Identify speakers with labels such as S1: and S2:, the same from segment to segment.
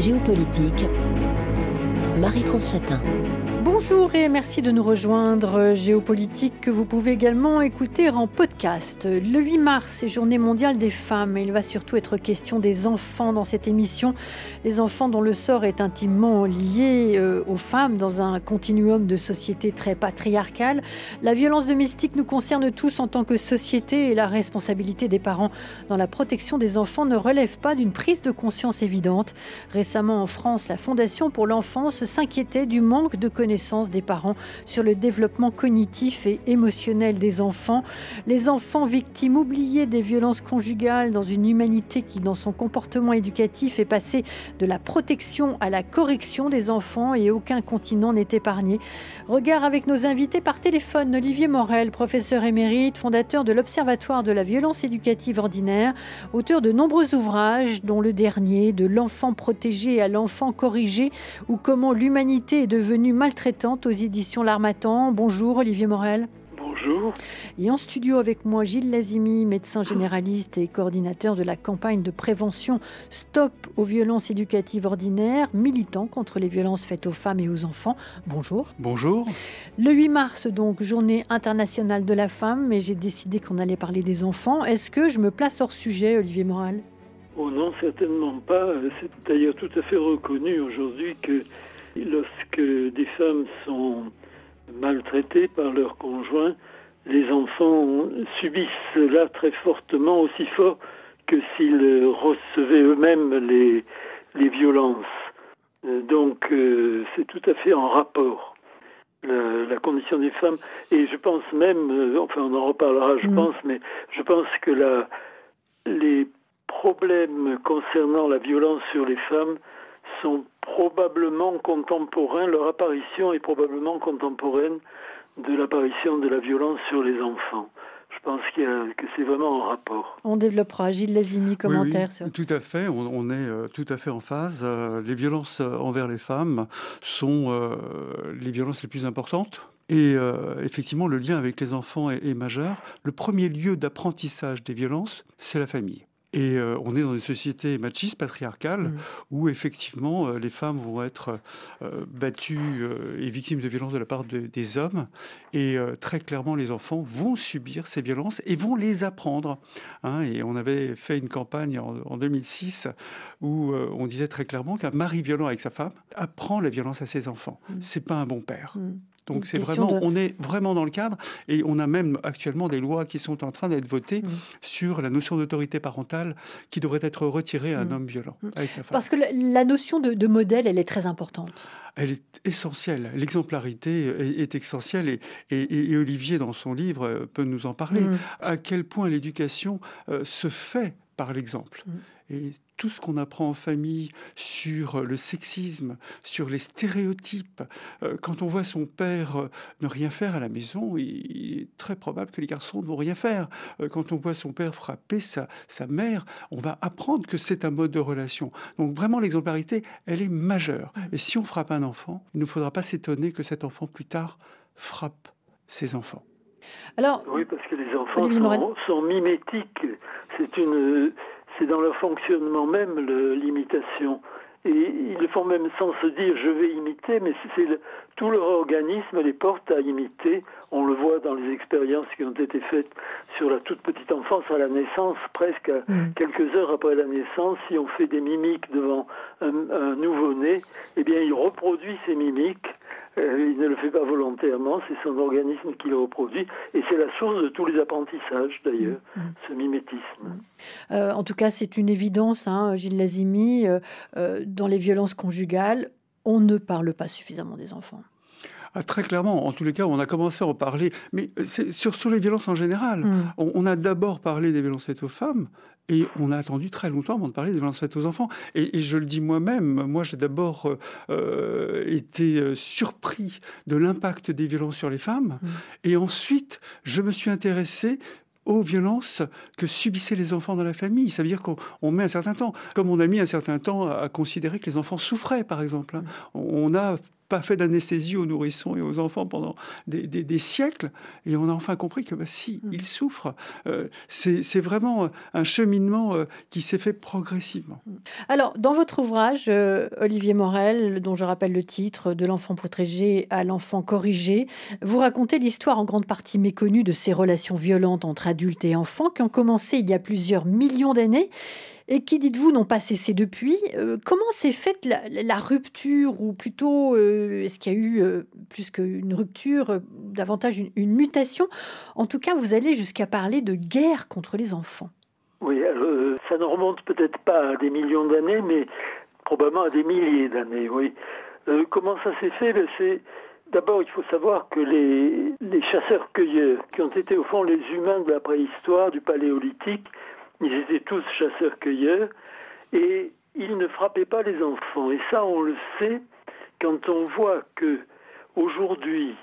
S1: Géopolitique, Marie-France Chatin.
S2: Bonjour et merci de nous rejoindre. Géopolitique que vous pouvez également écouter en podcast. Le 8 mars, c'est journée mondiale des femmes il va surtout être question des enfants dans cette émission. Les enfants dont le sort est intimement lié euh, aux femmes dans un continuum de société très patriarcale. La violence domestique nous concerne tous en tant que société et la responsabilité des parents dans la protection des enfants ne relève pas d'une prise de conscience évidente. Récemment en France, la Fondation pour l'enfance s'inquiétait du manque de connaissances des parents sur le développement cognitif et émotionnel des enfants. Les enfants victimes oubliées des violences conjugales dans une humanité qui, dans son comportement éducatif, est passée de la protection à la correction des enfants et aucun continent n'est épargné. Regard avec nos invités par téléphone, Olivier Morel, professeur émérite, fondateur de l'Observatoire de la violence éducative ordinaire, auteur de nombreux ouvrages, dont le dernier, De l'enfant protégé à l'enfant corrigé, ou comment l'humanité est devenue maltraitée traitante aux éditions L'Armatan. Bonjour Olivier Morel.
S3: Bonjour.
S2: Et en studio avec moi Gilles Lazimi, médecin généraliste et coordinateur de la campagne de prévention Stop aux violences éducatives ordinaires, militant contre les violences faites aux femmes et aux enfants. Bonjour.
S3: Bonjour.
S2: Le 8 mars, donc, journée internationale de la femme, mais j'ai décidé qu'on allait parler des enfants. Est-ce que je me place hors sujet, Olivier Morel?
S3: Oh non, certainement pas. C'est d'ailleurs tout à fait reconnu aujourd'hui que Lorsque des femmes sont maltraitées par leurs conjoints, les enfants subissent cela très fortement, aussi fort que s'ils recevaient eux-mêmes les, violences. Donc euh, c'est tout à fait en rapport. La, condition des femmes, et je pense même, euh, enfin on en reparlera je mm. pense, mais je pense que la, les problèmes concernant la violence sur les femmes sont probablement contemporains, leur apparition est probablement contemporaine de l'apparition de la violence sur les enfants. Je pense que c'est vraiment en rapport.
S2: On développera. Gilles Lazimi, commentaire
S4: oui, Tout à fait, on, est euh, tout à fait en phase. Euh, les violences euh, envers les femmes sont les violences les plus importantes. Et effectivement, le lien avec les enfants est majeur. Le premier lieu d'apprentissage des violences, c'est la famille. Et euh, on est dans une société machiste, patriarcale, mm. où effectivement euh, les femmes vont être euh, battues et victimes de violences de la part des hommes. Et très clairement, les enfants vont subir ces violences et vont les apprendre. Hein. et on avait fait une campagne en, 2006 où on disait très clairement qu'un mari violent avec sa femme apprend la violence à ses enfants. Mm. C'est pas un bon père. Mm. Donc c'est vraiment, on est vraiment dans le cadre et on a même actuellement des lois qui sont en train d'être votées mm. sur la notion d'autorité parentale qui devrait être retirée à un mm. homme violent mm. avec sa femme.
S2: Parce que la notion de, modèle, elle est très importante.
S4: Elle est essentielle. L'exemplarité est, essentielle et, et, Olivier, dans son livre, peut nous en parler. À quel point l'éducation euh, se fait par l'exemple. Et tout ce qu'on apprend en famille sur le sexisme, sur les stéréotypes. Euh, quand on voit son père euh, ne rien faire à la maison, il est très probable que les garçons ne vont rien faire. Euh, quand on voit son père frapper sa, sa mère, on va apprendre que c'est un mode de relation. Donc vraiment, l'exemplarité, elle est majeure. Et si on frappe un enfant, il ne faudra pas s'étonner que cet enfant, plus tard, frappe ses enfants.
S3: Alors, oui, parce que les enfants sont, sont, mimétiques. C'est une, c'est dans leur fonctionnement même l'imitation. Et ils le font même sans se dire je vais imiter, mais c'est tout leur organisme les porte à imiter. On le voit dans les expériences qui ont été faites sur la toute petite enfance à la naissance, presque mm. quelques heures après la naissance, si on fait des mimiques devant un, un nouveau-né, eh bien il reproduit ces mimiques il ne le fait pas volontairement, c'est son organisme qui le reproduit, et c'est la source de tous les apprentissages d'ailleurs, mm, mm. ce mimétisme.
S2: Mm. Euh, en tout cas, c'est une évidence, hein, Gilles Lazimi, euh, dans les violences conjugales, on ne parle pas suffisamment des enfants.
S4: Ah, très clairement, en tous les cas, on a commencé à en parler, mais c'est surtout les violences en général. On, on, a d'abord parlé des violences faites aux femmes, et on a attendu très longtemps avant de parler des violences faites aux enfants. Et, je le dis moi-même, moi, j'ai d'abord euh, euh, été euh, surpris de l'impact des violences sur les femmes. Mmh. Et ensuite, je me suis intéressé aux violences que subissaient les enfants dans la famille. Ça veut dire qu'on met un certain temps, comme on a mis un certain temps à, considérer que les enfants souffraient, par exemple. Hein. Mmh. On a pas fait d'anesthésie aux nourrissons et aux enfants pendant des, siècles, et on a enfin compris que bah, si, mm. ils souffrent. Euh, c'est vraiment un cheminement euh, qui s'est fait progressivement. Mm.
S2: Alors, dans votre ouvrage, euh, Olivier Morel, dont je rappelle le titre, De l'enfant protégé à l'enfant corrigé, vous racontez l'histoire en grande partie méconnue de ces relations violentes entre adultes et enfants qui ont commencé il y a plusieurs millions d'années et qui, dites-vous, n'ont pas cessé depuis. Euh, comment s'est faite la, rupture, ou plutôt, euh, est-ce qu'il y a eu euh, plus qu'une rupture, davantage une, mutation? En tout cas, vous allez jusqu'à parler de guerre contre les enfants.
S3: Oui, ça ne remonte peut-être pas à des millions d'années, mais probablement à des milliers d'années, oui. comment ça s'est fait? Ben, C'est D'abord, il faut savoir que les, les chasseurs-cueilleurs, qui ont été au fond les humains de la préhistoire, du paléolithique, ils étaient tous chasseurs-cueilleurs et ils ne frappaient pas les enfants. Et ça, on le sait quand on voit que aujourd'hui,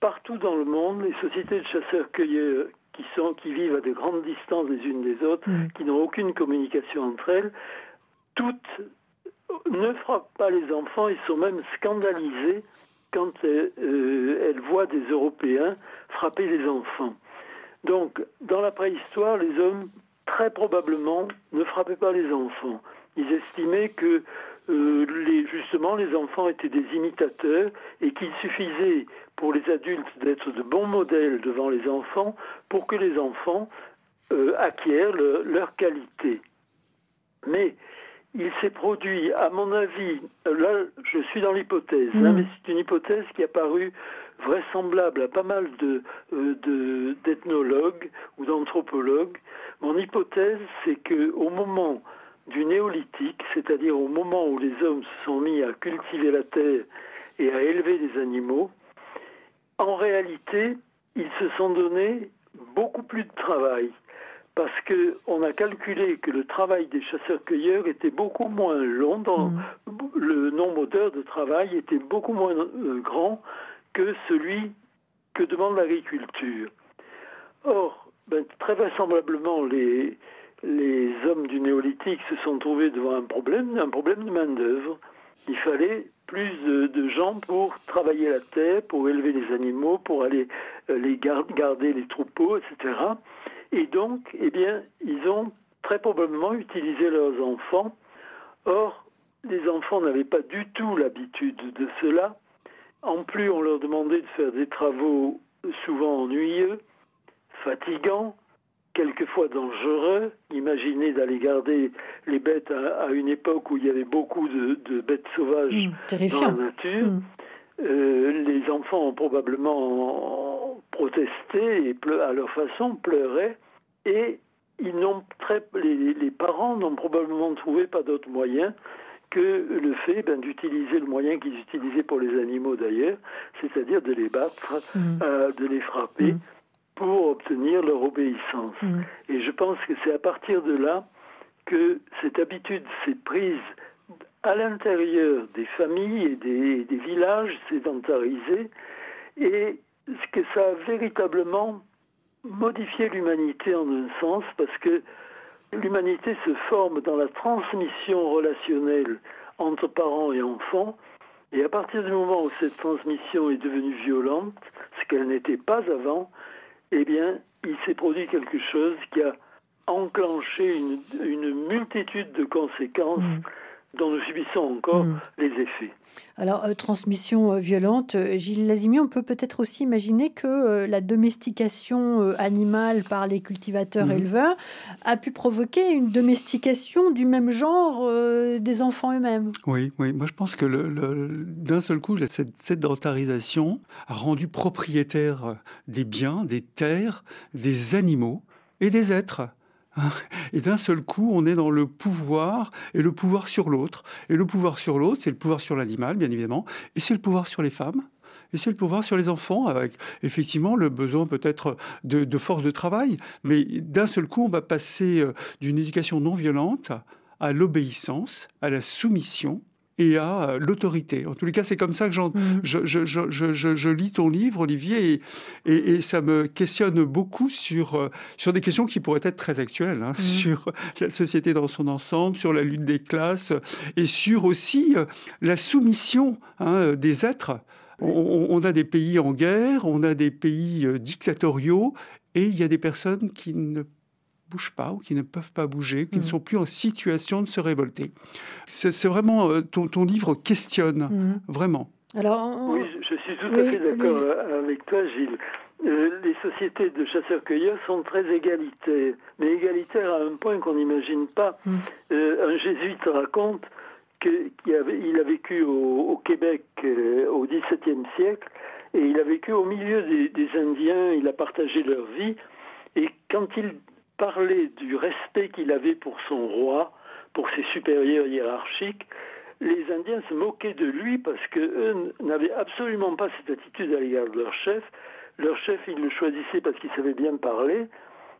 S3: partout dans le monde, les sociétés de chasseurs-cueilleurs qui, sont, qui vivent à de grandes distances les unes des autres, qui n'ont aucune communication entre elles, toutes ne frappent pas les enfants et sont même scandalisées quand elles, euh, elles voient des Européens frapper les enfants. Donc, dans la préhistoire, les hommes très probablement ne frappaient pas les enfants. Ils estimaient que euh, les, justement les enfants étaient des imitateurs et qu'il suffisait pour les adultes d'être de bons modèles devant les enfants pour que les enfants euh, acquièrent leur qualité. Mais il s'est produit, à mon avis, là je suis dans l'hypothèse, hein, mm. mais c'est une hypothèse qui a paru vraisemblable à pas mal euh, d'ethnologues ou d'anthropologues. Mon hypothèse, c'est que au moment du néolithique, c'est-à-dire au moment où les hommes se sont mis à cultiver la terre et à élever des animaux, en réalité, ils se sont donné beaucoup plus de travail parce qu'on a calculé que le travail des chasseurs-cueilleurs était beaucoup moins long, dans, mmh. le nombre d'heures de travail était beaucoup moins euh, grand que celui que demande l'agriculture. Or, ben, très vraisemblablement, les, hommes du néolithique se sont trouvés devant un problème, un problème de main-d'œuvre. Il fallait plus de, gens pour travailler la terre, pour élever les animaux, pour aller euh, les garder les troupeaux, etc. Et donc, eh bien, ils ont très probablement utilisé leurs enfants. Or, les enfants n'avaient pas du tout l'habitude de cela. En plus, on leur demandait de faire des travaux souvent ennuyeux, fatigants, quelquefois dangereux. Imaginez d'aller garder les bêtes à, une époque où il y avait beaucoup de, bêtes sauvages mmh, dans la nature. Mmh. Euh, les enfants ont probablement protesté et à leur façon pleuraient et ils n'ont très, les, les parents n'ont probablement trouvé pas d'autre moyen que le fait ben, d'utiliser le moyen qu'ils utilisaient pour les animaux d'ailleurs, c'est-à-dire de les battre, mmh. euh, de les frapper mmh. pour obtenir leur obéissance. Mmh. Et je pense que c'est à partir de là que cette habitude s'est prise à l'intérieur des familles et des, des villages sédentarisés et que ça a véritablement modifié l'humanité en un sens parce que L'humanité se forme dans la transmission relationnelle entre parents et enfants, et à partir du moment où cette transmission est devenue violente, ce qu'elle n'était pas avant, eh bien, il s'est produit quelque chose qui a enclenché une, multitude de conséquences mmh dont nous subissons encore hmm. les effets.
S2: Alors, euh, transmission euh, violente, euh, Gilles Lazimi, on peut peut-être aussi imaginer que la domestication animale par les cultivateurs-éleveurs hmm. a pu provoquer une domestication du même genre des enfants eux-mêmes.
S4: Oui, oui. Moi, je pense que le, d'un seul coup, cette sédentarisation a rendu propriétaire des biens, des terres, des animaux et des êtres. Et d'un seul coup, on est dans le pouvoir et le pouvoir sur l'autre. Et le pouvoir sur l'autre, c'est le pouvoir sur l'animal, bien évidemment, et c'est le pouvoir sur les femmes. Et c'est le pouvoir sur les enfants, avec effectivement le besoin peut-être de, force de travail. Mais d'un seul coup, on va passer euh, d'une éducation non violente à l'obéissance, à la soumission, et à euh, l'autorité. En tous les cas, c'est comme ça que mmh. je, je, lis ton livre, Olivier, et, et, ça me questionne beaucoup sur, euh, sur des questions qui pourraient être très actuelles, hein, mmh. sur la société dans son ensemble, sur la lutte des classes, et sur aussi euh, la soumission hein, des êtres. On, a des pays en guerre, on a des pays dictatoriaux, et il y a des personnes qui ne bougent pas ou qui ne peuvent pas bouger, qui ne mm. sont plus en situation de se révolter. C'est vraiment euh, ton, ton, livre questionne, mm. vraiment.
S3: Alors, Oui, je, suis tout à fait d'accord euh, avec toi, Gilles. Euh, les sociétés de chasseurs-cueilleurs sont très égalitaires, mais égalitaires à un point qu'on n'imagine pas. Mm. un jésuite raconte qu'il a vécu au, Québec au XVIIe siècle et il a vécu au milieu des, des Indiens, il a partagé leur vie. Et quand il parlait du respect qu'il avait pour son roi, pour ses supérieurs hiérarchiques, les Indiens se moquaient de lui parce qu'eux n'avaient absolument pas cette attitude à l'égard de leur chef. Leur chef, ils le choisissaient parce qu'il savait bien parler,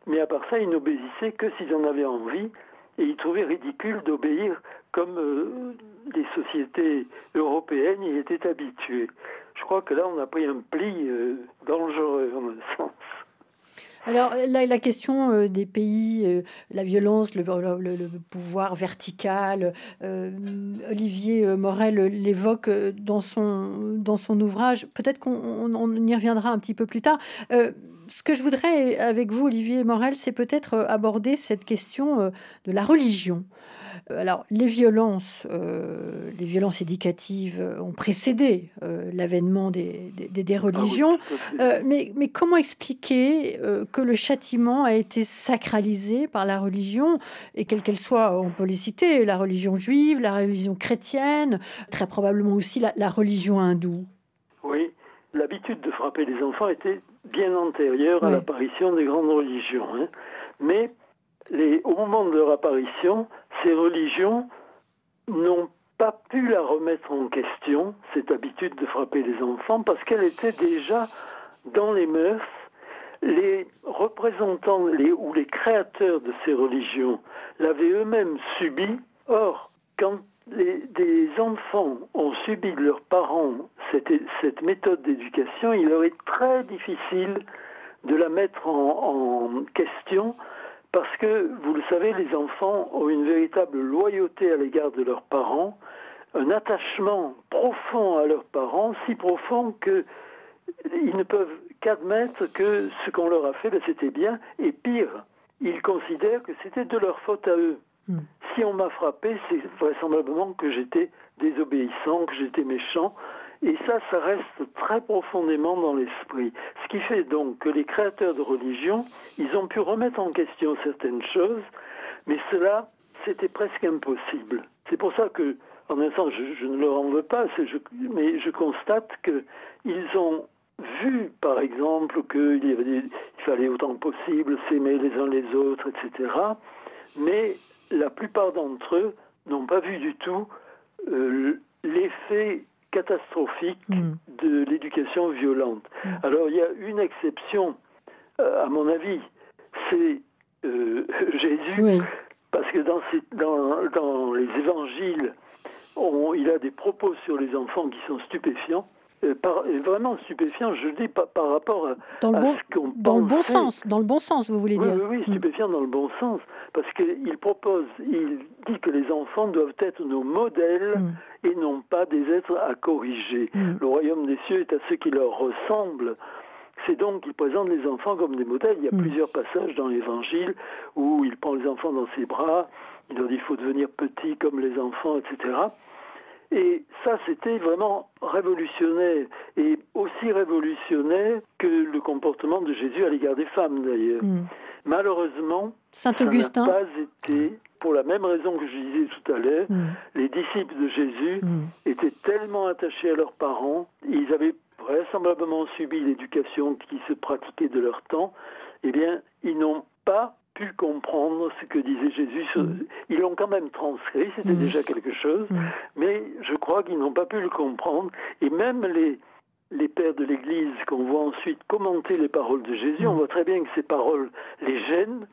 S3: mais à part ça, ils n'obéissaient que s'ils en avaient envie, et ils trouvaient ridicule d'obéir comme euh, les sociétés européennes y étaient habituées. Je crois que là, on a pris un pli euh, dangereux, en un sens.
S2: Alors, la, la question euh, des pays, euh, la violence, le, pouvoir vertical, euh, Olivier Morel l'évoque dans son, dans son ouvrage. Peut-être qu'on y reviendra un petit peu plus tard. ce que je voudrais avec vous, Olivier Morel, c'est peut-être aborder cette question de la religion. Euh, alors, les violences, euh, les violences éducatives ont précédé euh, l'avènement des, des, ah religions. mais, mais, comment expliquer que le châtiment a été sacralisé par la religion, et quelle qu'elle soit, on peut les citer, la religion juive, la religion chrétienne, très probablement aussi la, religion hindoue
S3: Oui, l'habitude de frapper les enfants était bien antérieure à l'apparition des grandes religions. Hein. Mais au moment de leur apparition, ces religions n'ont pas pu la remettre en question, cette habitude de frapper les enfants, parce qu'elle était déjà dans les mœurs. Les représentants ou les créateurs de ces religions l'avaient eux-mêmes subi. Or, quand des enfants ont subi de leurs parents cette, méthode d'éducation, il leur est très difficile de la mettre en question parce que, vous le savez, les enfants ont une véritable loyauté à l'égard de leurs parents, un attachement profond à leurs parents, si profond qu'ils ne peuvent qu'admettre que ce qu'on leur a fait, ben, c'était bien, et pire, ils considèrent que c'était de leur faute à eux. Hmm. Si on m'a frappé, c'est vraisemblablement que j'étais désobéissant, que j'étais méchant, et ça, ça reste très profondément dans l'esprit. Ce qui fait donc que les créateurs de religion, ils ont pu remettre en question certaines choses, mais cela, c'était presque impossible. C'est pour ça que, en un sens, je, ne leur en veux pas, mais je constate qu'ils ont vu, par exemple, qu'il fallait autant que possible s'aimer les uns les autres, etc. Mais la plupart d'entre eux n'ont pas vu du tout euh, l'effet catastrophique mm. de l'éducation violente. Mm. Alors il y a une exception, euh, à mon avis, c'est euh, Jésus, parce que dans, dans, dans les évangiles, il a des propos sur les enfants qui sont stupéfiants. Euh, vraiment stupéfiant, je dis par, par rapport à,
S2: dans le bon, ce qu'on Dans le bon sens, dans le bon sens, vous voulez dire
S3: Oui, oui, mm. stupéfiant dans le bon sens, parce qu'il propose, il dit que les enfants doivent être nos modèles mm. et non pas des êtres à corriger. Mm. Le royaume des cieux est à ceux qui leur ressemblent. C'est donc qu'il présente les enfants comme des modèles. Il y a plusieurs passages dans l'Évangile où il prend les enfants dans ses bras, il leur dit il faut devenir petit comme les enfants, etc. Et ça, c'était vraiment révolutionnaire, et aussi révolutionnaire que le comportement de Jésus à l'égard des femmes, d'ailleurs. Hmm. Malheureusement,
S2: Saint Augustin.
S3: n'a pas été, pour la même raison que je disais tout à l'heure, hmm. les disciples de Jésus hmm. étaient tellement attachés à leurs parents, ils avaient vraisemblablement subi l'éducation qui se pratiquait de leur temps, eh bien, ils n'ont pas pu comprendre ce que disait Jésus. Mm. Ils l'ont quand même transcrit, c'était mm. déjà quelque chose, mm. mais je crois qu'ils n'ont pas pu le comprendre. Et même les, les pères de l'Église qu'on voit ensuite commenter les paroles de Jésus, on voit très bien que ces paroles les gênent,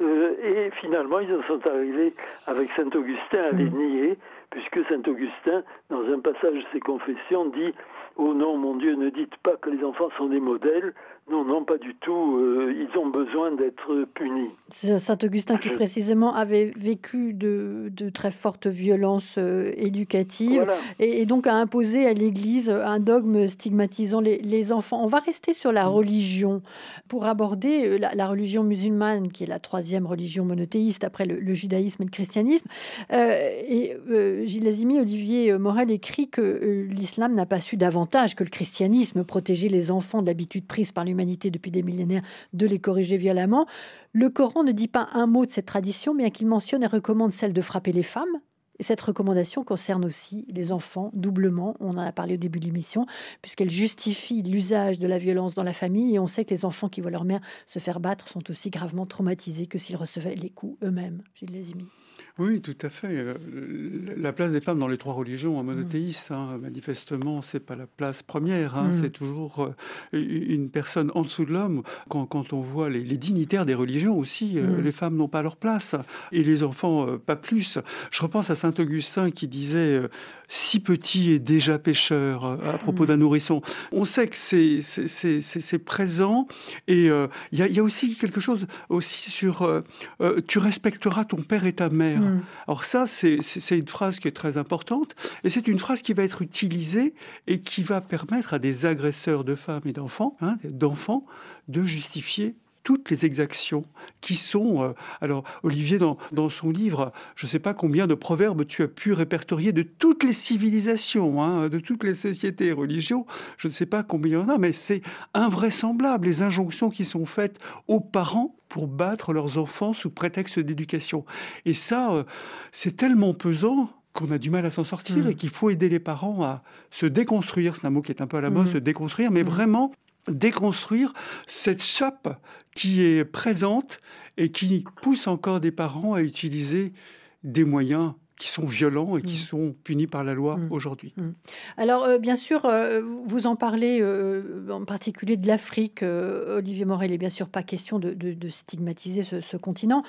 S3: euh, et finalement ils en sont arrivés avec Saint Augustin à les nier, puisque Saint Augustin, dans un passage de ses confessions, dit Oh non, mon Dieu, ne dites pas que les enfants sont des modèles. Non, non, pas du tout. Euh, ils ont besoin d'être punis.
S2: Saint Augustin qui précisément avait vécu de, très fortes violences euh, éducatives et, donc a imposé à l'Église un dogme stigmatisant les, enfants. On va rester sur la mm. religion pour aborder euh, la, religion musulmane, qui est la troisième religion monothéiste après le, judaïsme et le christianisme. et Gilles Lazimi, Olivier Morel écrit que l'islam n'a pas su davantage que le christianisme protéger les enfants de l'habitude prise par l'humanité depuis des millénaires de les corriger violemment. Le Coran ne dit pas un mot de cette tradition, bien qu'il mentionne et recommande celle de frapper les femmes. Et cette recommandation concerne aussi les enfants doublement, on en a parlé au début de l'émission, puisqu'elle justifie l'usage de la violence dans la famille et on sait que les enfants qui voient leur mère se faire battre sont aussi gravement traumatisés que s'ils recevaient les coups eux-mêmes. Gilles Lazimi.
S4: Oui, tout à fait. Euh, la place des femmes dans les trois religions en monothéistes, hein, manifestement, c'est pas la place première. Hein. Mm. C'est toujours euh, une personne en dessous de l'homme. Quand, on voit les, dignitaires des religions aussi, euh, mm. les femmes n'ont pas leur place et les enfants pas plus. Je repense à saint Augustin qui disait si petit et déjà pécheur à propos mm. d'un nourrisson. On sait que c'est présent et il y, a aussi quelque chose aussi sur tu respecteras ton père et ta mère. Alors ça, c'est une phrase qui est très importante, et c'est une phrase qui va être utilisée et qui va permettre à des agresseurs de femmes et d'enfants, hein, d'enfants, de justifier toutes les exactions qui sont... Euh, alors, Olivier, dans, son livre, je ne sais pas combien de proverbes tu as pu répertorier de toutes les civilisations, hein, de toutes les sociétés et religions. Je ne sais pas combien il y en a, mais c'est invraisemblable, les injonctions qui sont faites aux parents pour battre leurs enfants sous prétexte d'éducation. Et ça, euh, c'est tellement pesant qu'on a du mal à s'en sortir mmh. et qu'il faut aider les parents à se déconstruire. C'est un mot qui est un peu à la mode, mmh. se déconstruire, mais mmh. vraiment déconstruire cette chape qui est présente et qui pousse encore des parents à utiliser des moyens qui sont violents et qui mm. sont punis par la loi mm. aujourd'hui. Mm.
S2: Alors, euh, bien sûr, euh, vous en parlez euh, en particulier de l'Afrique. Olivier Morel, il n'est bien sûr pas question de, stigmatiser ce, continent,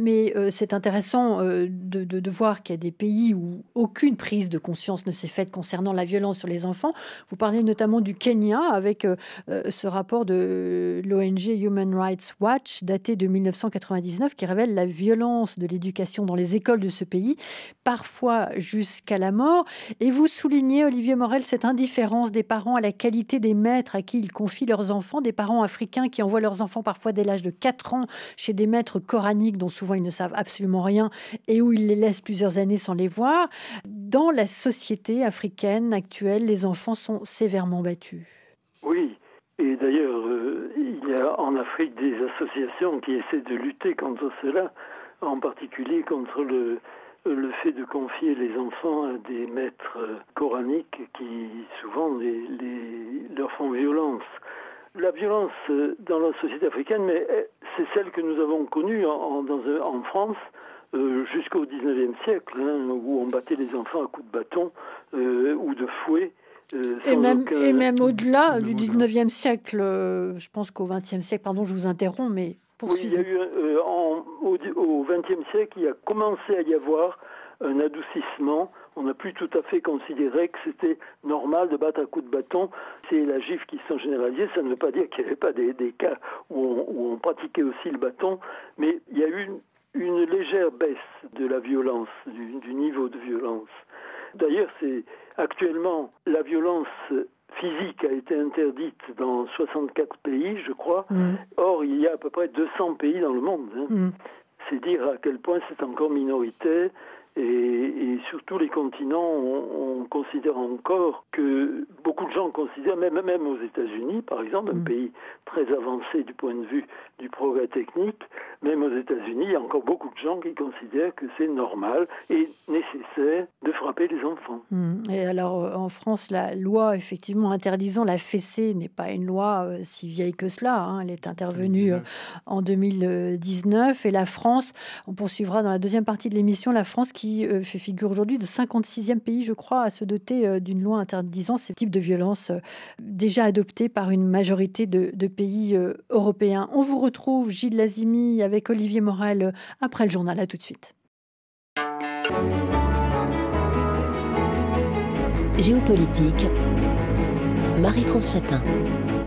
S2: mais c'est intéressant de, de, voir qu'il y a des pays où aucune prise de conscience ne s'est faite concernant la violence sur les enfants. Vous parlez notamment du Kenya avec ce rapport de l'ONG Human Rights Watch daté de 1999 qui révèle la violence de l'éducation dans les écoles de ce pays parfois jusqu'à la mort. Et vous soulignez, Olivier Morel, cette indifférence des parents à la qualité des maîtres à qui ils confient leurs enfants, des parents africains qui envoient leurs enfants parfois dès l'âge de 4 ans chez des maîtres coraniques dont souvent ils ne savent absolument rien et où ils les laissent plusieurs années sans les voir. Dans la société africaine actuelle, les enfants sont sévèrement battus.
S3: Oui, et d'ailleurs, euh, il y a en Afrique des associations qui essaient de lutter contre cela, en particulier contre le, le fait de confier les enfants à des maîtres coraniques qui souvent leur font violence. La violence dans la société africaine, mais c'est celle que nous avons connue en, France euh, jusqu'au 19e siècle, hein, où on battait les enfants à coups de bâton euh, ou de fouet.
S2: Euh, et même, et même au-delà du 19e siècle, je pense qu'au 20e siècle, pardon, je vous interromps, mais
S3: oui, il y a eu euh, au XXe siècle, il a commencé à y avoir un adoucissement. On n'a plus tout à fait considéré que c'était normal de battre à coups de bâton. C'est la gifle qui sont généralisées. Ça ne veut pas dire qu'il n'y avait pas des, cas où on, pratiquait aussi le bâton, mais il y a eu une, légère baisse de la violence, du niveau de violence. D'ailleurs, c'est actuellement la violence physique a été interdite dans 64 pays, je crois. Mm. Or, il y a à peu près 200 pays dans le monde. Hein. Mm. C'est dire à quel point c'est encore minoritaire et, sur tous les continents, on, considère encore que beaucoup de gens considèrent, même, même aux États-Unis, par exemple, un mm. pays très avancé du point de vue du progrès technique, même aux États-Unis, il y a encore beaucoup de gens qui considèrent que c'est normal et nécessaire de frapper les enfants.
S2: Mm. Et alors, euh, en France, la loi, effectivement, interdisant la fessée n'est pas une loi euh, si vieille que cela. Hein. Elle est intervenue euh, en 2019. Et la France, on poursuivra dans la deuxième partie de l'émission, la France qui euh, fait figure aujourd'hui de 56e pays, je crois, à se doter euh, d'une loi interdisant ces types de violences euh, déjà adoptées par une majorité de, de pays européens. On vous retrouve, Gilles Lazimi, avec Olivier Morel, après le journal. À tout de suite.
S1: Géopolitique, Marie-France Chatin.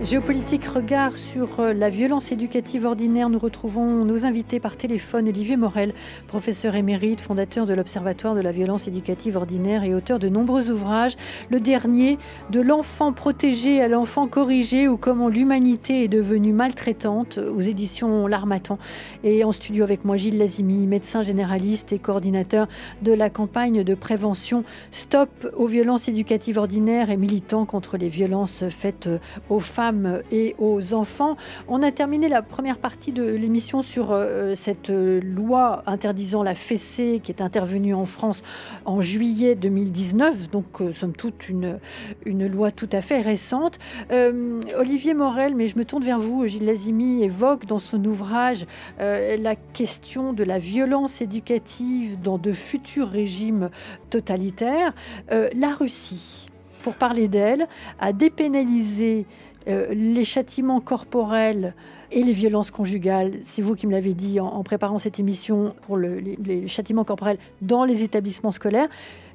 S2: Géopolitique regard sur euh, la violence éducative ordinaire. Nous retrouvons nos invités par téléphone. Olivier Morel, professeur émérite, fondateur de l'Observatoire de la violence éducative ordinaire et auteur de nombreux ouvrages. Le dernier, De l'enfant protégé à l'enfant corrigé ou comment l'humanité est devenue maltraitante aux éditions L'Armatan. Et en studio avec moi, Gilles Lazimi, médecin généraliste et coordinateur de la campagne de prévention Stop aux violences éducatives ordinaires et militant contre les violences faites aux femmes et aux enfants. On a terminé la première partie de l'émission sur euh, cette loi interdisant la fessée qui est intervenue en France en juillet 2019, donc euh, somme toute une, une loi tout à fait récente. Euh, Olivier Morel, mais je me tourne vers vous, Gilles Lazimi évoque dans son ouvrage la question de la violence éducative dans de futurs régimes totalitaires. la Russie, pour parler d'elle, a dépénalisé euh, les châtiments corporels et les violences conjugales, c'est vous qui me l'avez dit en, préparant cette émission pour les, châtiments corporels dans les établissements scolaires,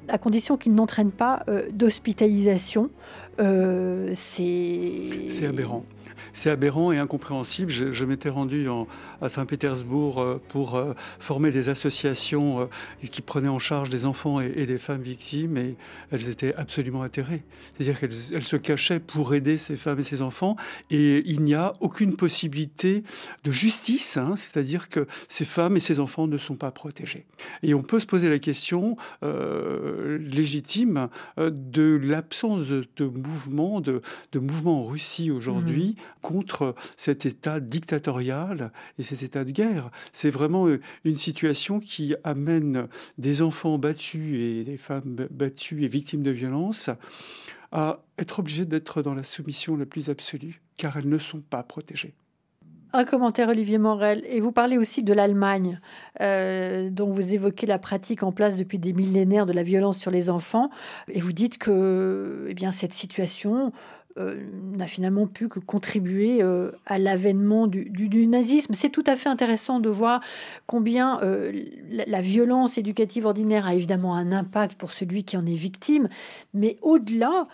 S2: à condition qu'ils n'entraînent pas euh, d'hospitalisation.
S4: Euh, c'est aberrant. C'est aberrant et incompréhensible. Je, m'étais rendu à Saint-Pétersbourg euh, pour former des associations qui prenaient en charge des enfants et, des femmes victimes et elles étaient absolument atterrées. C'est-à-dire qu'elles se cachaient pour aider ces femmes et ces enfants et il n'y a aucune possibilité de justice, hein. c'est-à-dire que ces femmes et ces enfants ne sont pas protégés. Et on peut se poser la question légitime de l'absence de, mouvement, de, mouvement en Russie aujourd'hui mmh contre cet état dictatorial et cet état de guerre. C'est vraiment euh, une situation qui amène des enfants battus et des femmes battues et victimes de violences à être obligés d'être dans la soumission la plus absolue, car elles ne sont pas protégées.
S2: Un commentaire, Olivier Morel. Et vous parlez aussi de l'Allemagne, euh, dont vous évoquez la pratique en place depuis des millénaires de la violence sur les enfants. Et vous dites que eh bien, cette situation euh, n'a finalement pu que contribuer euh, à l'avènement du, nazisme. C'est tout à fait intéressant de voir combien euh, la, violence éducative ordinaire a évidemment un impact pour celui qui en est victime, mais au-delà,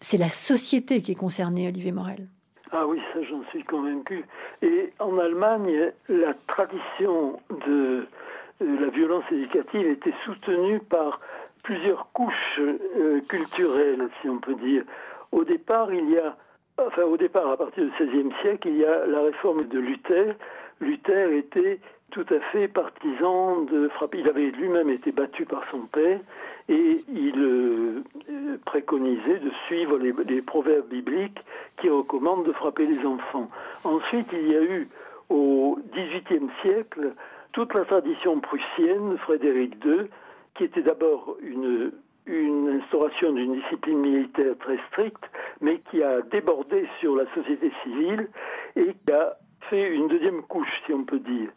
S2: c'est la société qui est concernée, Olivier Morel.
S3: Ah oui, ça j'en suis convaincu. Et en Allemagne, la tradition de la violence éducative était soutenue par plusieurs couches culturelles, si on peut dire. Au départ, il y a, enfin au départ, à partir du XVIe siècle, il y a la réforme de Luther. Luther était tout à fait partisan de frapper. Il avait lui-même été battu par son père et il euh, préconisait de suivre les, proverbes bibliques qui recommandent de frapper les enfants. Ensuite, il y a eu au XVIIIe siècle toute la tradition prussienne Frédéric II, qui était d'abord une instauration d'une discipline militaire très stricte, mais qui a débordé sur la société civile et qui a fait une deuxième couche, si on peut dire.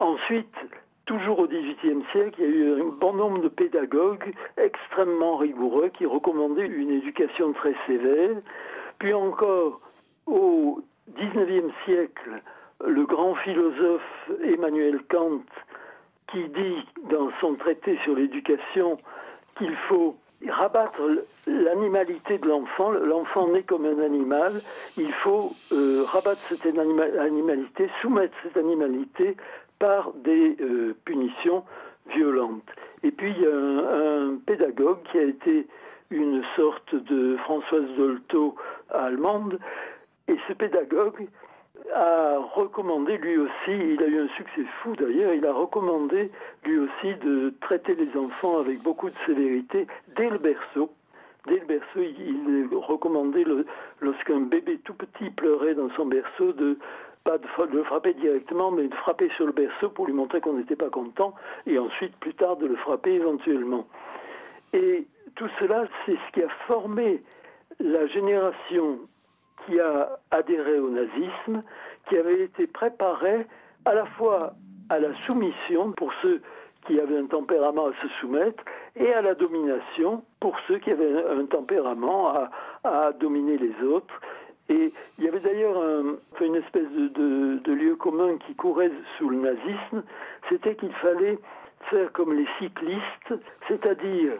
S3: Ensuite, toujours au XVIIIe siècle, il y a eu un bon nombre de pédagogues extrêmement rigoureux qui recommandaient une éducation très sévère. Puis encore, au XIXe siècle, le grand philosophe Emmanuel Kant, qui dit dans son traité sur l'éducation qu'il faut rabattre l'animalité de l'enfant. L'enfant naît comme un animal. Il faut euh, rabattre cette animalité, soumettre cette animalité par des euh, punitions violentes. Et puis il y a un, pédagogue qui a été une sorte de Françoise Dolto allemande. Et ce pédagogue a recommandé lui aussi, il a eu un succès fou d'ailleurs, il a recommandé lui aussi de traiter les enfants avec beaucoup de sévérité dès le berceau. Dès le berceau, il, recommandait lorsqu'un bébé tout petit pleurait dans son berceau de pas de, le frapper directement, mais de frapper sur le berceau pour lui montrer qu'on n'était pas content, et ensuite plus tard de le frapper éventuellement. Et tout cela, c'est ce qui a formé la génération qui a adhéré au nazisme, qui avait été préparé à la fois à la soumission pour ceux qui avaient un tempérament à se soumettre et à la domination pour ceux qui avaient un tempérament à, dominer les autres. Et il y avait d'ailleurs une espèce de, lieu commun qui courait sous le nazisme, c'était qu'il fallait faire comme les cyclistes, c'est-à-dire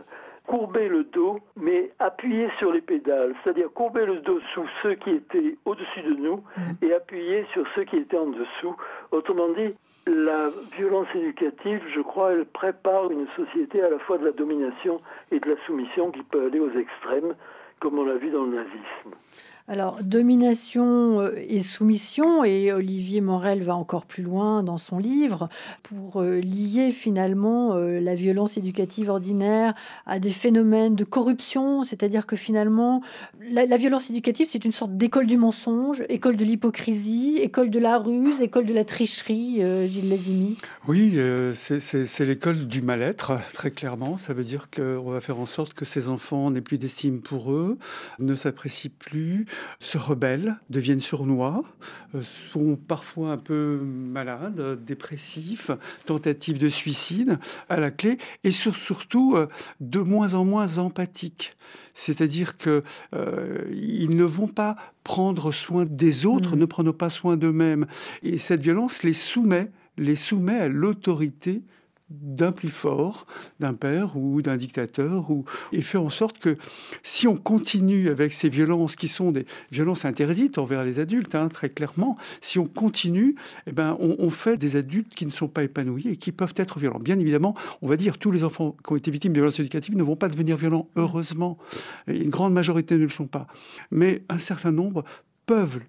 S3: courber le dos, mais appuyer sur les pédales, c'est-à-dire courber le dos sous ceux qui étaient au-dessus de nous mmh. et appuyer sur ceux qui étaient en dessous. Autrement dit, la violence éducative, je crois, elle prépare une société à la fois de la domination et de la soumission qui peut aller aux extrêmes, comme on l'a vu dans le nazisme.
S2: Alors, domination euh, et soumission, et Olivier Morel va encore plus loin dans son livre pour euh, lier finalement euh, la violence éducative ordinaire à des phénomènes de corruption, c'est-à-dire que finalement, la, violence éducative, c'est une sorte d'école du mensonge, école de l'hypocrisie, école de la ruse, école de la tricherie, Gilles Lazimi.
S4: Oui, c'est l'école du mal-être, très clairement. Ça veut dire qu'on va faire en sorte que ces enfants n'aient plus d'estime pour eux, ne s'apprécient plus, se rebellent, deviennent sournois, euh, sont parfois un peu malades, dépressifs, tentatives de suicide à la clé, et surtout euh, de moins en moins empathiques. C'est-à-dire qu'ils euh, ne vont pas prendre soin des autres, mmh. ne prenant pas soin d'eux-mêmes. Et cette violence les soumet, les soumet à l'autorité d'un plus fort, d'un père ou d'un dictateur, ou, et fait en sorte que si on continue avec ces violences qui sont des violences interdites envers les adultes, hein, très clairement, si on continue, eh ben, on, fait des adultes qui ne sont pas épanouis et qui peuvent être violents. Bien évidemment, on va dire tous les enfants qui ont été victimes de violences éducatives ne vont pas devenir violents, heureusement. une grande majorité ne le sont pas. Mais un certain nombre peuvent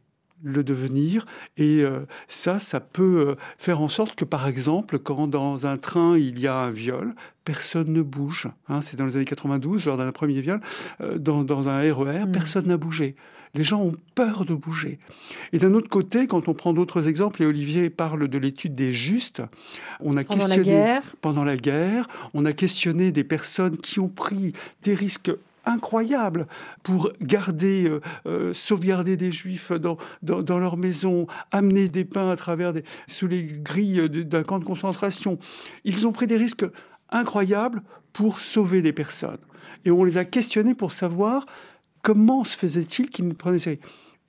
S4: le devenir. Et euh, ça, ça peut euh, faire en sorte que, par exemple, quand dans un train il y a un viol, personne ne bouge. Hein, c'est dans les années 92, lors d'un premier viol, euh, dans, un RER, mm. personne n'a bougé. Les gens ont peur de bouger. Et d'un autre côté, quand on prend d'autres exemples, et Olivier parle de l'étude des justes, on a
S2: pendant questionné la guerre.
S4: pendant la guerre, on a questionné des personnes qui ont pris des risques incroyable pour garder, euh, euh, sauvegarder des juifs dans, dans, leur maison, amener des pains à travers sous les grilles d'un camp de concentration. Ils ont pris des risques incroyables pour sauver des personnes. Et on les a questionnés pour savoir comment se faisait-il qu'ils ne prenaient ces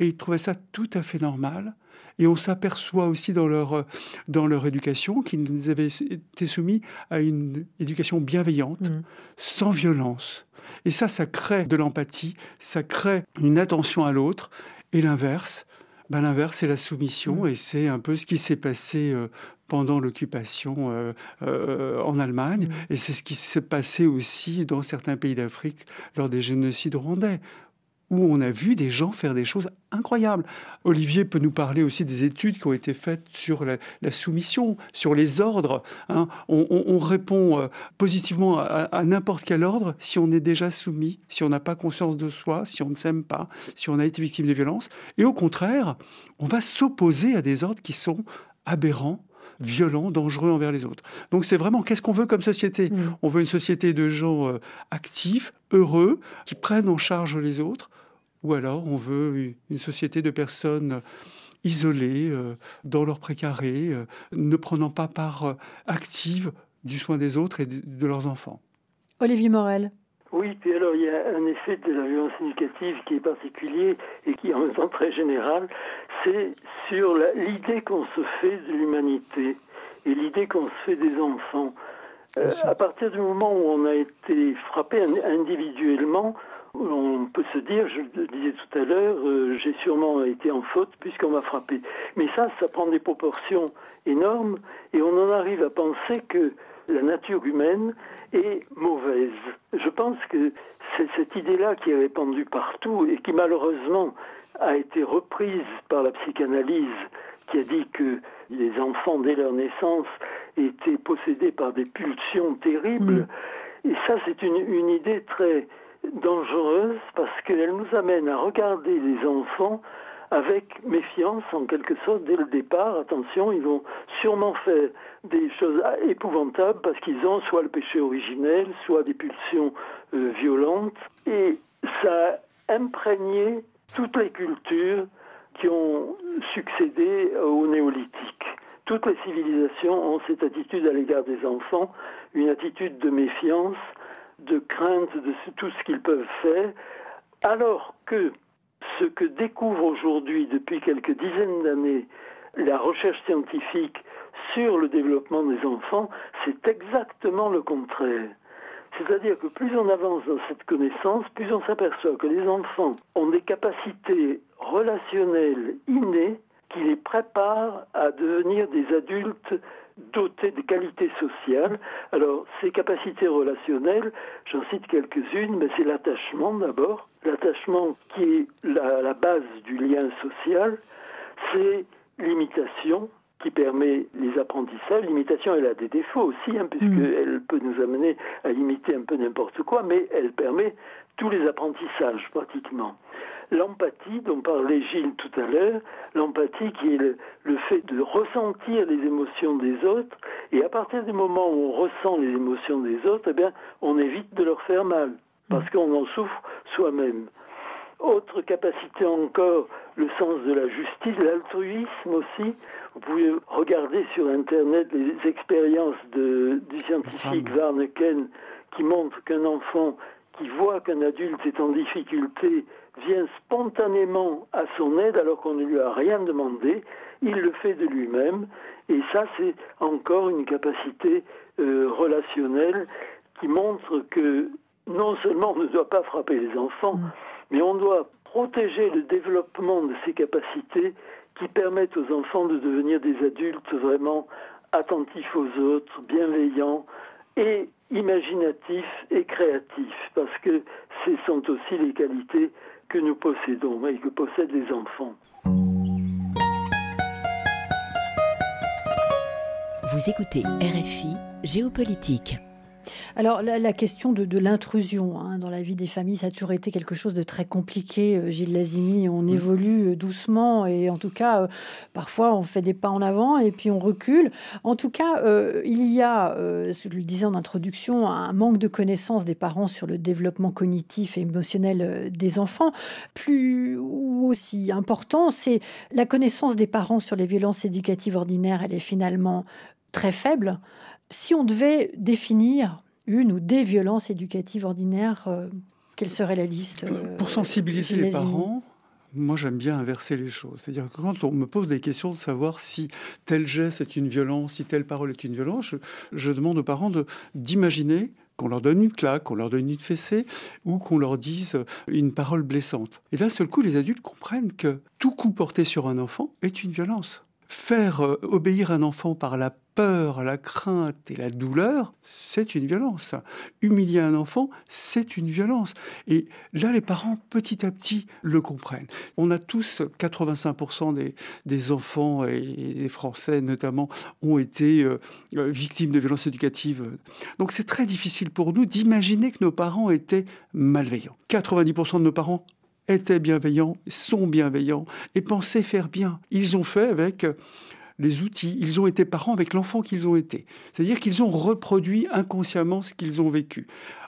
S4: Et ils trouvaient ça tout à fait normal. Et on s'aperçoit aussi dans leur, dans leur éducation qu'ils avaient été soumis à une éducation bienveillante, mmh. sans violence. Et ça, ça crée de l'empathie, ça crée une attention à l'autre. Et l'inverse, ben l'inverse, c'est la soumission. Mmh. Et c'est un peu ce qui s'est passé euh, pendant l'occupation euh, euh, en Allemagne. Mmh. Et c'est ce qui s'est passé aussi dans certains pays d'Afrique lors des génocides rwandais où on a vu des gens faire des choses incroyables. Olivier peut nous parler aussi des études qui ont été faites sur la, soumission, sur les ordres. Hein. On, répond euh, positivement à, n'importe quel ordre si on est déjà soumis, si on n'a pas conscience de soi, si on ne s'aime pas, si on a été victime de violences. Et au contraire, on va s'opposer à des ordres qui sont aberrants, violents, dangereux envers les autres. Donc c'est vraiment qu'est-ce qu'on veut comme société? Mmh. On veut une société de gens euh, actifs, heureux, qui prennent en charge les autres, ou alors on veut une société de personnes isolées euh, dans leur précaré, euh, ne prenant pas part euh, active du soin des autres et de leurs enfants.
S2: Olivier Morel.
S3: Oui, puis alors il y a un effet de la violence éducative qui est particulier et qui est en même temps très général, c'est sur l'idée qu'on se fait de l'humanité et l'idée qu'on se fait des enfants. à partir du moment où on a été frappé individuellement, on peut se dire, je le disais tout à l'heure, euh, j'ai sûrement été en faute puisqu'on m'a frappé. Mais ça, ça prend des proportions énormes et on en arrive à penser que la nature humaine est mauvaise. Je pense que c'est cette idée-là qui est répandue partout et qui malheureusement a été reprise par la psychanalyse qui a dit que les enfants dès leur naissance étaient possédés par des pulsions terribles. Et ça, c'est une, une idée très dangereuse parce qu'elle nous amène à regarder les enfants avec méfiance en quelque sorte dès le départ. Attention, ils vont sûrement faire des choses épouvantables parce qu'ils ont soit le péché originel, soit des pulsions euh, violentes. Et ça a imprégné toutes les cultures qui ont succédé au néolithique. Toutes les civilisations ont cette attitude à l'égard des enfants, une attitude de méfiance, de crainte de tout ce qu'ils peuvent faire, alors que ce que découvre aujourd'hui, depuis quelques dizaines d'années, la recherche scientifique sur le développement des enfants, c'est exactement le contraire. C'est-à-dire que plus on avance dans cette connaissance, plus on s'aperçoit que les enfants ont des capacités relationnelles innées qui les préparent à devenir des adultes dotés de qualités sociales. Alors, ces capacités relationnelles, j'en cite quelques-unes, mais c'est l'attachement d'abord. L'attachement qui est la, la, base du lien social, c'est l'imitation qui permet les apprentissages. L'imitation, elle a des défauts aussi, hein, puisqu'elle mm. peut nous amener à imiter un peu n'importe quoi, mais elle permet tous les apprentissages pratiquement. L'empathie dont parlait Gilles tout à l'heure, l'empathie qui est le, fait de ressentir les émotions des autres, et à partir du moment où on ressent les émotions des autres, eh bien, on évite de leur faire mal, parce qu'on en souffre soi-même. Autre capacité encore, le sens de la justice, l'altruisme aussi. Vous pouvez regarder sur Internet les expériences de, du scientifique Warneken qui montre qu'un enfant qui voit qu'un adulte est en difficulté vient spontanément à son aide alors qu'on ne lui a rien demandé, il le fait de lui-même, et ça c'est encore une capacité euh, relationnelle qui montre que non seulement on ne doit pas frapper les enfants, mm. mais on doit protéger le développement de ces capacités qui permettent aux enfants de devenir des adultes vraiment attentifs aux autres, bienveillants et imaginatifs et créatifs, parce que ce sont aussi les qualités que nous possédons et que possèdent les enfants.
S1: Vous écoutez RFI Géopolitique.
S2: Alors la, question de, l'intrusion hein, dans la vie des familles, ça a toujours été quelque chose de très compliqué. Euh, Gilles Lazimi, on évolue euh, doucement et en tout cas, euh, parfois on fait des pas en avant et puis on recule. En tout cas, il y a, je le disais en introduction, un manque de connaissances des parents sur le développement cognitif et émotionnel des enfants. Plus ou aussi important, c'est la connaissance des parents sur les violences éducatives ordinaires. Elle est finalement très faible. Si on devait définir une ou des violences éducatives ordinaires, euh, quelle serait la liste
S4: euh, Pour sensibiliser les parents, moi j'aime bien inverser les choses. C'est-à-dire que quand on me pose des questions de savoir si tel geste est une violence, si telle parole est une violence, je, demande aux parents d'imaginer qu'on leur donne une claque, qu'on leur donne une fessée ou qu'on leur dise une parole blessante. Et d'un seul coup, les adultes comprennent que tout coup porté sur un enfant est une violence. Faire euh, obéir un enfant par la peur, la crainte et la douleur, c'est une violence. Humilier un enfant, c'est une violence. Et là, les parents, petit à petit, le comprennent. On a tous, 85% des, des, enfants et des Français notamment, ont été euh, euh, victimes de violences éducatives. Donc c'est très difficile pour nous d'imaginer que nos parents étaient malveillants. 90% de nos parents étaient bienveillants, sont bienveillants et pensaient faire bien. Ils ont fait avec les outils, ils ont été parents avec l'enfant qu'ils ont été. C'est-à-dire qu'ils ont reproduit inconsciemment ce qu'ils ont vécu.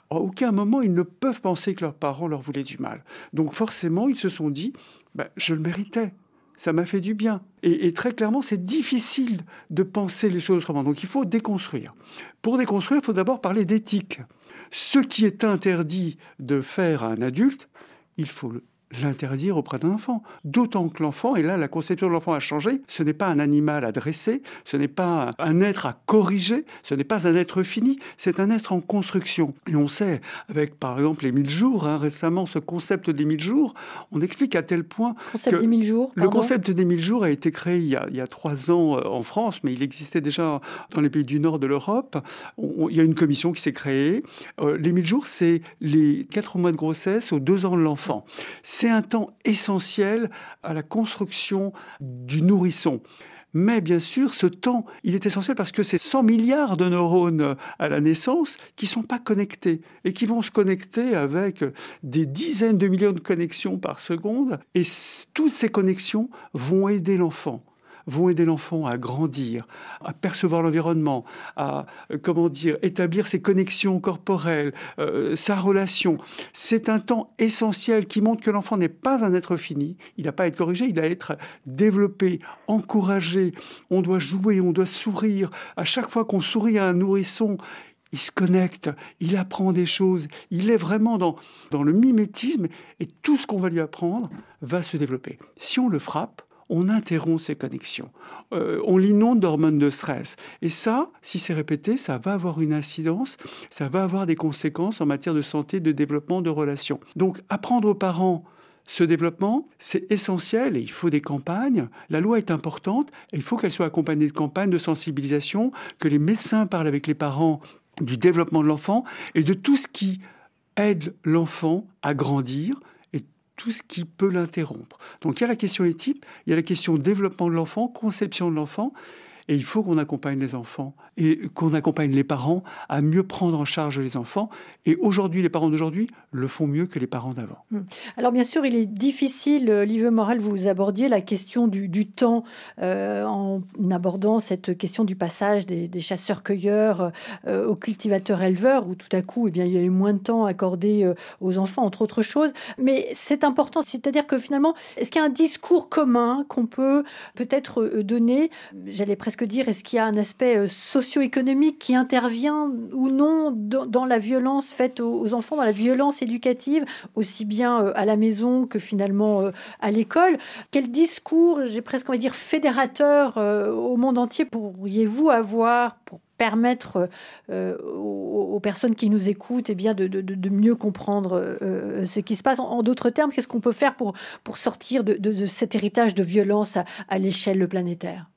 S4: À aucun moment, ils ne peuvent penser que leurs parents leur voulaient du mal. Donc forcément, ils se sont dit, ben, je le méritais. Ça m'a fait du bien. Et très clairement, c'est difficile de penser les choses autrement. Donc il faut déconstruire. Pour déconstruire, il faut d'abord parler d'éthique. Ce qui est interdit de faire à un adulte, il faut le l'interdire auprès d'un enfant. D'autant que l'enfant, et là la conception de l'enfant a changé, ce n'est pas un animal à dresser, ce n'est pas un être à corriger, ce n'est pas un être fini, c'est un être en construction. Et on sait, avec par exemple les mille jours, hein, récemment ce concept des mille jours, on explique à tel point
S2: concept
S4: que
S2: des jours,
S4: le concept des mille jours a été créé il y a, il y a trois ans euh, en France, mais il existait déjà dans les pays du nord de l'Europe. Il y a une commission qui s'est créée. Euh, les mille jours, c'est les quatre mois de grossesse aux deux ans de l'enfant c'est un temps essentiel à la construction du nourrisson. Mais bien sûr, ce temps, il est essentiel parce que c'est 100 milliards de neurones à la naissance qui ne sont pas connectés et qui vont se connecter avec des dizaines de millions de connexions par seconde. Et toutes ces connexions vont aider l'enfant vont aider l'enfant à grandir, à percevoir l'environnement, à euh, comment dire, établir ses connexions corporelles, euh, sa relation. C'est un temps essentiel qui montre que l'enfant n'est pas un être fini, il n'a pas à être corrigé, il a à être développé, encouragé. On doit jouer, on doit sourire. À chaque fois qu'on sourit à un nourrisson, il se connecte, il apprend des choses, il est vraiment dans, dans le mimétisme et tout ce qu'on va lui apprendre va se développer. Si on le frappe, on interrompt ces connexions. Euh, on l'inonde d'hormones de stress. Et ça, si c'est répété, ça va avoir une incidence, ça va avoir des conséquences en matière de santé, de développement, de relations. Donc, apprendre aux parents ce développement, c'est essentiel et il faut des campagnes. La loi est importante et il faut qu'elle soit accompagnée de campagnes de sensibilisation, que les médecins parlent avec les parents du développement de l'enfant et de tout ce qui aide l'enfant à grandir, tout ce qui peut l'interrompre. Donc il y a la question éthique, il y a la question développement de l'enfant, conception de l'enfant, et il faut qu'on accompagne les enfants et qu'on accompagne les parents à mieux prendre en charge les enfants. Et aujourd'hui, les parents d'aujourd'hui le font mieux que les parents d'avant. Hmm.
S2: Alors bien sûr, il est difficile, Live Moral, vous abordiez la question du, temps euh, en abordant cette question du passage des, chasseurs-cueilleurs euh, aux cultivateurs-éleveurs, où tout à coup, eh bien, il y a eu moins de temps accordé euh, aux enfants, entre autres choses. Mais c'est important, c'est-à-dire que finalement, est-ce qu'il y a un discours commun qu'on peut peut-être donner? J'allais presque que dire Est-ce qu'il y a un aspect euh, socio-économique qui intervient ou non dans, la violence faite aux, enfants, dans la violence éducative, aussi bien euh, à la maison que finalement euh, à l'école? Quel discours, j'ai presque envie de dire, fédérateur au monde entier pourriez-vous avoir pour permettre aux, personnes qui nous écoutent et eh bien, de, mieux comprendre ce qui se passe? En, d'autres termes, qu'est-ce qu'on peut faire pour sortir de, cet héritage de violence à l'échelle planétaire?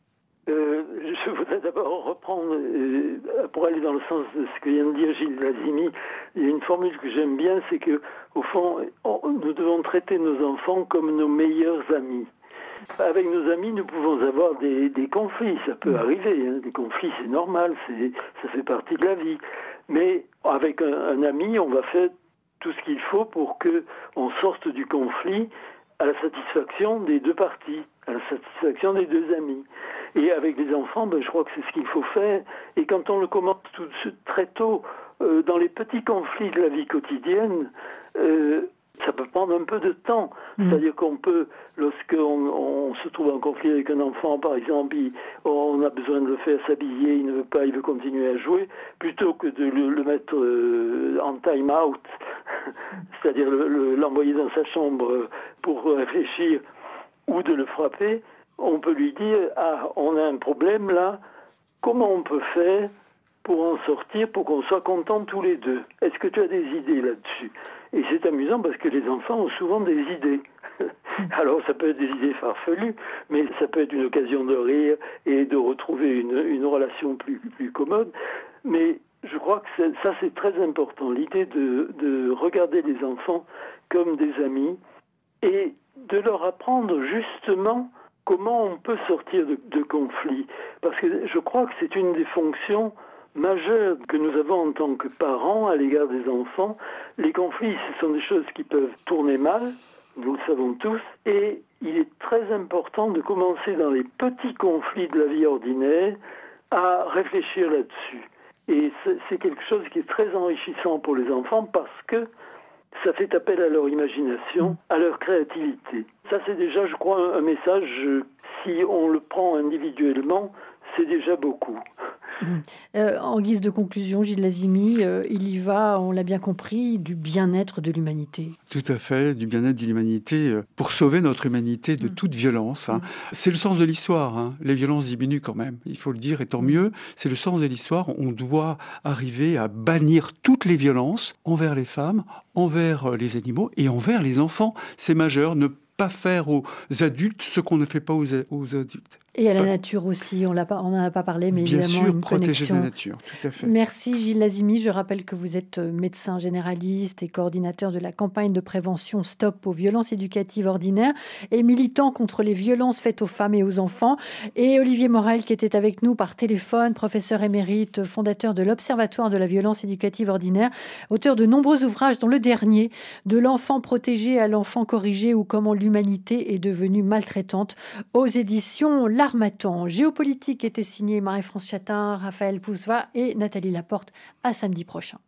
S3: Je voudrais d'abord reprendre, euh, pour aller dans le sens de ce que vient de dire Gilles Lazimi, il y a une formule que j'aime bien, c'est que au fond, nous devons traiter nos enfants comme nos meilleurs amis. Avec nos amis, nous pouvons avoir des, conflits, ça peut arriver, hein. des conflits c'est normal, ça fait partie de la vie. Mais avec un, ami, on va faire tout ce qu'il faut pour que on sorte du conflit à la satisfaction des deux parties, à la satisfaction des deux amis. Et avec les enfants, ben, je crois que c'est ce qu'il faut faire. Et quand on le commente tout, très tôt, euh, dans les petits conflits de la vie quotidienne, euh, ça peut prendre un peu de temps. Mm. C'est-à-dire qu'on peut, lorsqu'on on se trouve en conflit avec un enfant, par exemple, on a besoin de le faire s'habiller, il ne veut pas, il veut continuer à jouer, plutôt que de le, mettre euh, en time-out, c'est-à-dire l'envoyer dans sa chambre pour réfléchir, ou de le frapper, on peut lui dire Ah, on a un problème là, comment on peut faire pour en sortir, pour qu'on soit contents tous les deux? Est-ce que tu as des idées là-dessus? Et c'est amusant parce que les enfants ont souvent des idées. Alors ça peut être des idées farfelues, mais ça peut être une occasion de rire et de retrouver une, relation plus, commode. Mais je crois que ça c'est très important, l'idée de regarder les enfants comme des amis et de leur apprendre justement comment on peut sortir de, conflits Parce que je crois que c'est une des fonctions majeures que nous avons en tant que parents à l'égard des enfants. Les conflits, ce sont des choses qui peuvent tourner mal, nous le savons tous, et il est très important de commencer dans les petits conflits de la vie ordinaire à réfléchir là-dessus. Et c'est quelque chose qui est très enrichissant pour les enfants parce que ça fait appel à leur imagination, à leur créativité. Ça, c'est déjà, je crois, un message, si on le prend individuellement, c'est déjà beaucoup.
S2: Euh, en guise de conclusion, Gilles Lazimi, euh, il y va, on l'a bien compris, du bien-être de l'humanité.
S4: Tout à fait, du bien-être de l'humanité euh, pour sauver notre humanité de mm. toute violence. Hein. Mm. C'est le sens de l'histoire. Hein. Les violences diminuent quand même, il faut le dire, et tant mm. mieux. C'est le sens de l'histoire. On doit arriver à bannir toutes les violences envers les femmes, envers les animaux et envers les enfants. C'est majeur. Ne pas faire aux adultes ce qu'on ne fait pas aux adultes.
S2: Et à la nature aussi, on n'en a pas parlé, mais
S4: Bien
S2: évidemment,
S4: sûr,
S2: une
S4: protéger
S2: la
S4: nature, tout à fait.
S2: Merci Gilles Lazimi. Je rappelle que vous êtes euh, médecin généraliste et coordinateur de la campagne de prévention Stop aux violences éducatives ordinaires et militant contre les violences faites aux femmes et aux enfants. Et Olivier Morel, qui était avec nous par téléphone, professeur émérite, fondateur de l'Observatoire de la violence éducative ordinaire, auteur de nombreux ouvrages, dont le dernier, De l'enfant protégé à l'enfant corrigé ou comment l'humanité est devenue maltraitante, aux éditions La Géopolitique était signé Marie-France Chatin, Raphaël Pousva et Nathalie Laporte. À samedi prochain.